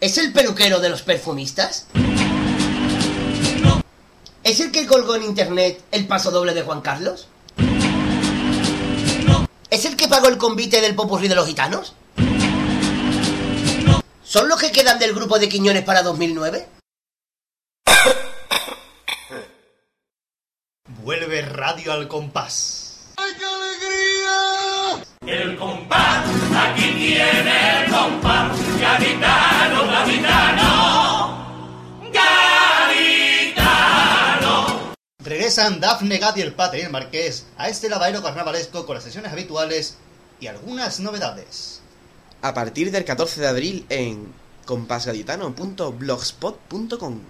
¿Es el peluquero de los perfumistas? ¿Es el que colgó en internet el paso doble de Juan Carlos? ¿Es el que pagó el convite del popurrí de los gitanos? ¿Son los que quedan del grupo de Quiñones para 2009? Vuelve Radio al Compás. ¡Ay, qué alegría! El compás, Regresan Dafne, Gadi, el Pate y el Marqués a este lavadero carnavalesco con las sesiones habituales y algunas novedades. A partir del 14 de abril en compasgaditano.blogspot.com.